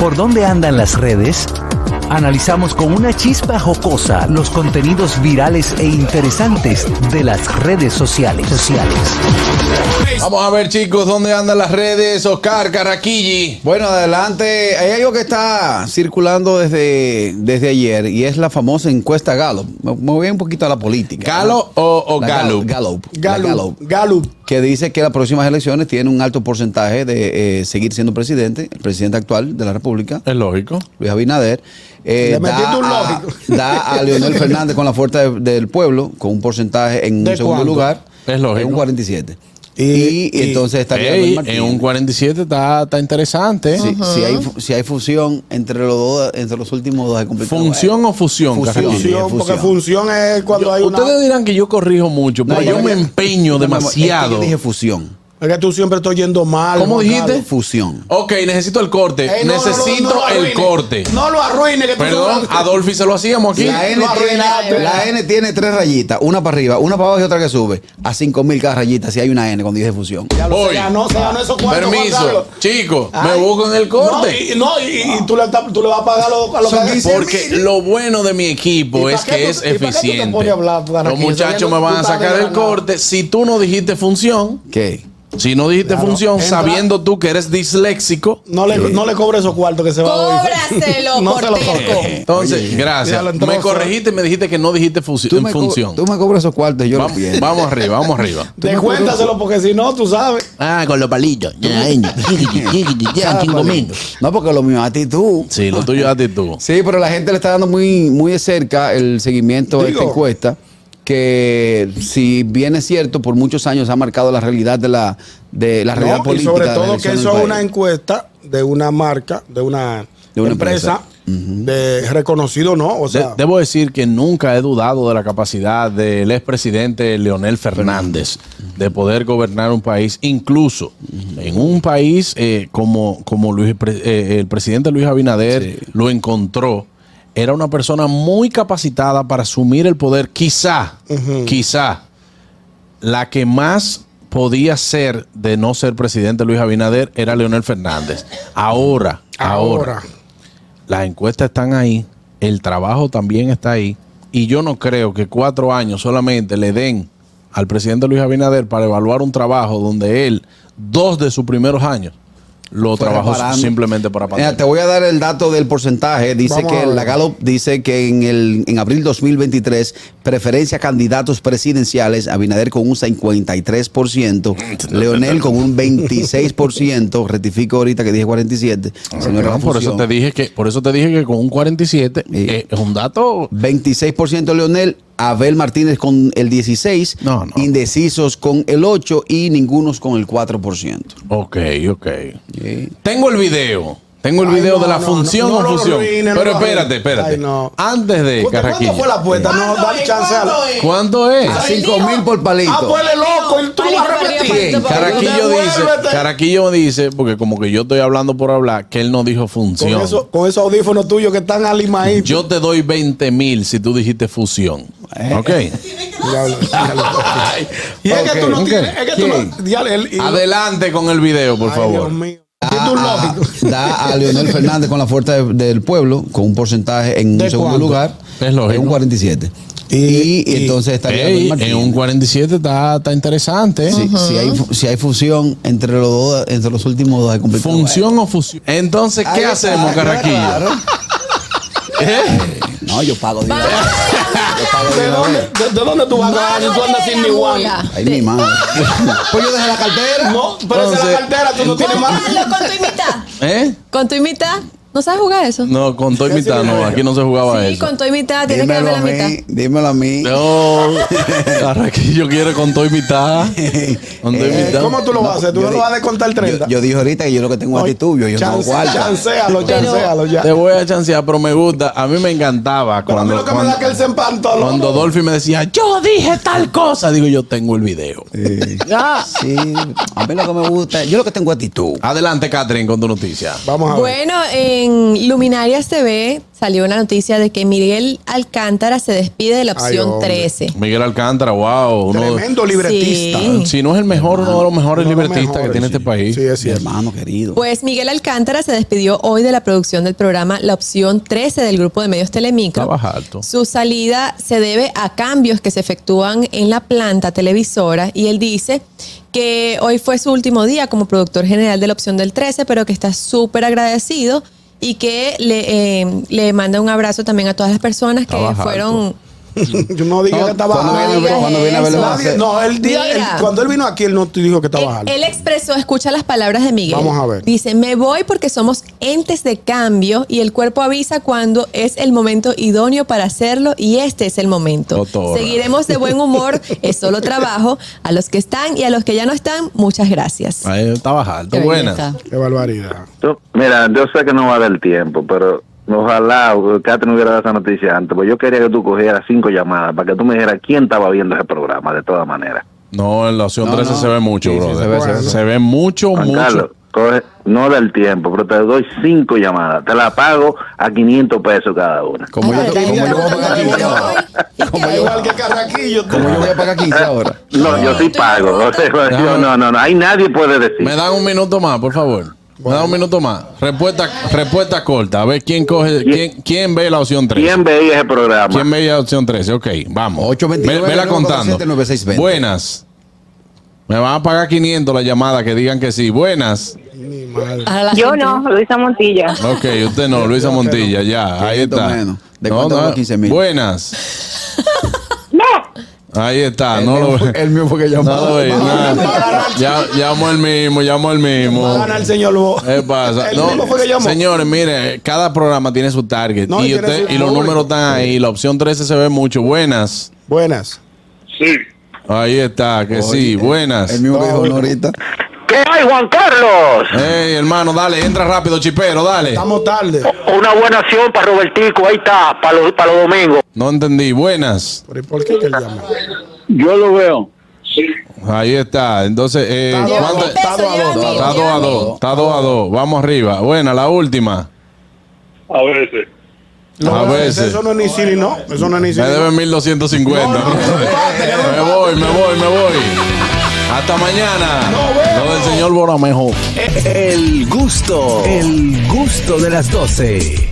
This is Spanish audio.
¿Por dónde andan las redes? Analizamos con una chispa jocosa los contenidos virales e interesantes de las redes sociales. sociales. Vamos a ver, chicos, ¿dónde andan las redes? Oscar Carraquilli. Bueno, adelante. Hay algo que está circulando desde, desde ayer y es la famosa encuesta Gallup. Me, voy un poquito a la política. ¿Galo o, o La Gallup? Gallup. Gallup. Gallup. Que dice que las próximas elecciones tienen un alto porcentaje de eh, seguir siendo presidente, el presidente actual de la República, Es lógico. Luis Abinader. eh, Le metiste un a, lógico. da a Leonel Fernández con la fuerza de- del pueblo, con un porcentaje en ¿De un segundo cuánto? lugar. Es lógico. En un 47. Y- Y, y- entonces estaría Ey, Abel Martínez. en un 47 está, está interesante. Si, si hay, si hay fusión entre los dos, entre los últimos dos, es complicado. ¿Función o fusión, Fusión. Fusión. porque función es cuando Yo- hay una. Ustedes dirán que yo corrijo mucho, pero No, yo yo- me empeño No, amor, es que demasiado. yo dije fusión. Es que tú siempre estás yendo mal. ¿Cómo dijiste? Carlos. Fusión. Ok, necesito el corte. Ey, no, no, no, necesito no el corte. No lo arruines. Que tú Perdón, Adolfi se lo hacíamos aquí. La N, tiene, la N tiene tres rayitas, una para arriba, una para abajo y otra que sube. A 5000 cada rayita si hay una N cuando dice fusión. Ya lo Voy. se ganó, se ganó esos cuartos, Permiso, chicos, me busco en el corte. No, y, no, y, y tú, le, estás- tú le vas a pagar a los a los Son que- 15 Porque lo bueno de mi equipo ¿Y es que tú- es eficiente. hablar, Los muchachos me van a sacar el corte. Si tú no dijiste función, ¿Qué? Si no dijiste Claro, función, entra- sabiendo tú que eres disléxico, No le, no le cobre esos cuartos que se va a oír. Cóbraselo, No se lo cobre. entonces, gracias. entró, Me corregiste y me dijiste que no dijiste fusi- Tú me, función. tú me cobras esos cuartos yo Vamos, lo vamos arriba, vamos arriba. Descuéntaselo porque si no, tú sabes. Ah, con los palitos. No, porque lo mío es actitud. Sí, lo tuyo es actitud. Sí, pero la gente le está dando muy, muy de cerca el seguimiento de esta encuesta, que si bien es cierto, por muchos años ha marcado la realidad de la, de la realidad No, y política. sobre de la todo que eso es país. una encuesta de una marca, de una, De una empresa, de reconocido, ¿no? O De- sea, debo decir que nunca he dudado de la capacidad del expresidente Leonel Fernández de poder gobernar un país, incluso en un país eh, como, como Luis, eh, el presidente Luis Abinader lo encontró. Era una persona muy capacitada para asumir el poder, quizá, quizá, la que más podía ser de no ser presidente Luis Abinader era Leonel Fernández. Ahora, ahora, ahora. las encuestas están ahí, el trabajo también está ahí, y yo no creo que cuatro años solamente le den al presidente Luis Abinader para evaluar un trabajo donde él, dos de sus primeros años, lo Fue trabajó reparando. simplemente para Mira, pandemia. te voy a dar el dato del porcentaje. Dice Vamos que la Gallup dice que en el en abril 2023 preferencia a candidatos presidenciales Abinader con un 53%, Leonel con un 26%, rectifico ahorita que dije 47, si no era por eso te dije que, por eso te dije que con un 47 Sí. eh, es un dato 26% Leonel, Abel Martínez con el 16, No, no. indecisos con el 8 y ningunos con el 4%. Ok, ok. Sí. Tengo el video. Tengo el Ay, video no, de la no, función no, o no lo fusión. arruines, no Pero espérate, espérate. Ay, no. Antes de ¿Cuánto Carraquillo. fue la apuesta? No, dale chance a la. ¿Cuánto es? A 5 mil por palito. Ah, pues loco, él tú lo vas a repetir. Carraquillo dice. Carraquillo dice, porque como que yo estoy hablando por hablar, que él no dijo Con, función. eso, con esos audífonos tuyos que están alimaídos. Yo te doy 20 mil si tú dijiste fusión. Ok. Diablo, diablo. Y es que tú no ok. tienes. Adelante con el video, por favor. Un a, lógico. da a Leonel Fernández con la fuerza de- del pueblo, con un porcentaje en ¿De un segundo cuánto? lugar, Es lógico. en un 47. Y- Y, y- entonces estaría Ey, en un 47 está, está interesante. Si, si hay, si hay fusión entre los dos, entre los últimos dos, hay. ¿Función o fusión? Entonces, ¿qué Ahí hacemos, está, Carraquillo? claro. ¿Eh? No, yo pago dinero. ¿De dónde, de, de dónde tú vas a ganar si tú andas sin ni guan? Ay, mi madre. pues yo dejé la cartera. No, pero esa es la cartera, tú no tienes más. Con tu mitad. ¿Eh? Con tu mitad. ¿No sabes jugar eso? No, con todo y mitad no, aquí no se jugaba sí, eso. con tu mitad tienes que darme a la mí, mitad. dímelo a mí. No, Carraquillo quiere con todo y mitad. Con todo y Eh, mitad. ¿Cómo tú lo vas a hacer? ¿Tú no lo vas a descontar 30? Yo, yo dije ahorita que yo lo que tengo No, actitud, yo, yo no chance- guarda. Chancealo, Pero- chancealo ya. Te voy a chancear, pero me gusta. A mí me encantaba Pero a mí cuando, lo que me da cuando, que él se empantó. cuando Dolphy me decía, yo dije tal cosa. Digo, yo tengo el video. Ya. Sí, a mí lo que me gusta, yo lo que tengo actitud. Adelante, Catherine, con tu noticia. Vamos a ver. Bueno, en en Luminarias TV salió una noticia de que Miguel Alcántara se despide de la Ay, opción hombre. 13. Miguel Alcántara, wow. Uno, Tremendo libretista. Sí. si no es el mejor, uno de los mejores libretistas que tiene sí. este país. Sí, es hermano querido. Pues Miguel Alcántara se despidió hoy de la producción del programa La Opción 13 del grupo de medios Telemicro. Estaba alto. Su salida se debe a cambios que se efectúan en la planta televisora y él dice que hoy fue su último día como productor general de la Opción del 13, pero que está súper agradecido y que le, eh, le manda un abrazo también a todas las personas que fueron... no diga No, que estaba cuando alto. viene, cuando viene a verlo, Nadie- no, el día, el- Mira. cuando él vino aquí, él no te dijo que Él, estaba alto. él expresó, escucha las palabras de Miguel. Vamos a ver. Dice, me voy porque somos entes de cambio y el cuerpo avisa cuando es el momento idóneo para hacerlo y este es el momento. Doctora. Seguiremos de buen humor, es solo trabajo. A los que están y a los que ya no están, muchas gracias. Ahí estaba alto. Qué Buenas. belleza. Qué barbaridad. Mira, yo sé que no va a dar tiempo, pero ojalá Catherine hubiera dado esa noticia antes. Pues yo quería que tú cogieras cinco llamadas para que tú me dijeras quién estaba viendo ese programa, de todas maneras. No, en la opción No, 13 no. se ve mucho, Sí, sí, brother. se ve, se ve. Se ve mucho, Juan mucho. Carlos, coge, no del tiempo, pero te doy cinco llamadas. Te la pago a 500 pesos cada una. Como yo, como yo voy a pagar 15 ay, ahora. Como yo, Igual que Carraquillo. tú. como yo voy a pagar 15 ahora. No, yo sí ¿tú pago. no O sea, yo- no, no, no. Ahí nadie puede decir. Me dan un minuto más, por favor. Me dan un minuto más. Respuesta, respuesta corta. A ver quién coge, quién, quién ve la opción 13. ¿Quién veía ese programa? ¿Quién veía la opción 13? Ok, vamos. 829 Ve- Vela contando. 9620. Buenas. Me van a pagar 500 la llamada que digan que sí. Buenas. Mi madre. a la Yo gente- no, Luisa Montilla. Ok, usted no, Luisa Montilla, ya. Ahí 500 está. menos. ¿De cuánto son los 15,000? Buenas. Ahí está, El no mío lo ve. El mío fue que llamó. No lo ve. nada. Ya, llamo el mismo, llamo el mismo. Va a ganar el señor. ¿Qué pasa? El No, mismo fue que llamó. señores, mire, cada programa tiene su target No, y, usted- su y los números están ahí. La opción 13 se ve mucho. Buenas. Buenas. Sí. Ahí está, que sí, buenas. El mismo que dijo ahorita. ¿Qué hay, Juan Carlos? Ey, hermano, dale, entra rápido, chipero, dale. Estamos tarde. Una buena acción para Robertico. Ahí está, para los, para los domingos. No entendí, buenas. ¿Pero y por qué que él llama? Yo lo veo. Ahí está. Entonces, eh, Está Lleva dos a ¿cuánto- mil pesos, Está dos a lleva dos, mil, Está 2 lleva a mil. 2, está 2 a 2. Vamos arriba. Buena, la última. A veces. No, A veces. Eso no es ni sí ni no. Eso no es ni sí Me deben 1250. No, no, no, no, me voy, me voy, me voy. Hasta mañana. Lo del señor Boramejo. El gusto, el gusto de las 12.